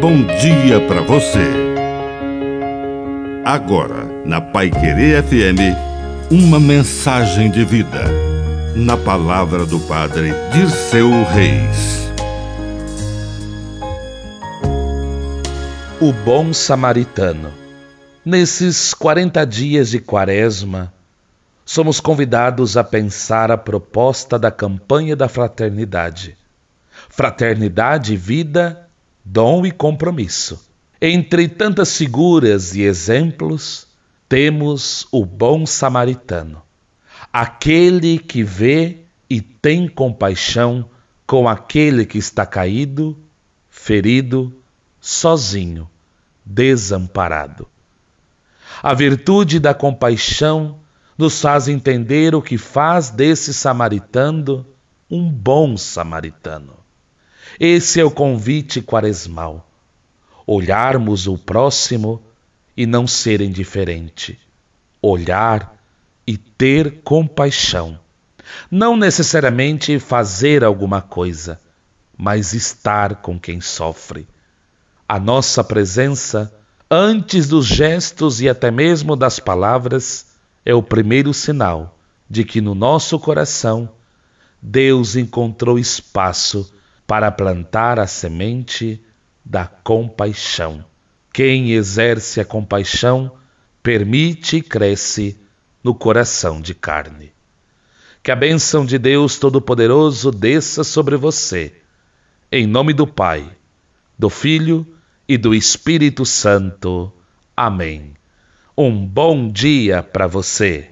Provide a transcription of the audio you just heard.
bom dia para você. Agora, na Pai Querer FM, uma mensagem de vida. Na palavra do Padre Dirceu Reis. O Bom Samaritano. Nesses 40 dias de Quaresma, somos convidados a pensar a proposta da campanha da fraternidade. Fraternidade, vida dom e compromisso. Entre tantas figuras e exemplos, temos o bom samaritano, aquele que vê e tem compaixão com aquele que está caído, ferido, sozinho, desamparado. A virtude da compaixão nos faz entender o que faz desse samaritano um bom samaritano. Esse é o convite quaresmal. Olharmos o próximo e não ser indiferente. Olhar e ter compaixão. Não necessariamente fazer alguma coisa, mas estar com quem sofre. A nossa presença, antes dos gestos e até mesmo das palavras, é o primeiro sinal de que no nosso coração Deus encontrou espaço para plantar a semente da compaixão. Quem exerce a compaixão permite e cresce no coração de carne. Que a bênção de Deus Todo-Poderoso desça sobre você, em nome do Pai, do Filho e do Espírito Santo. Amém. Um bom dia para você.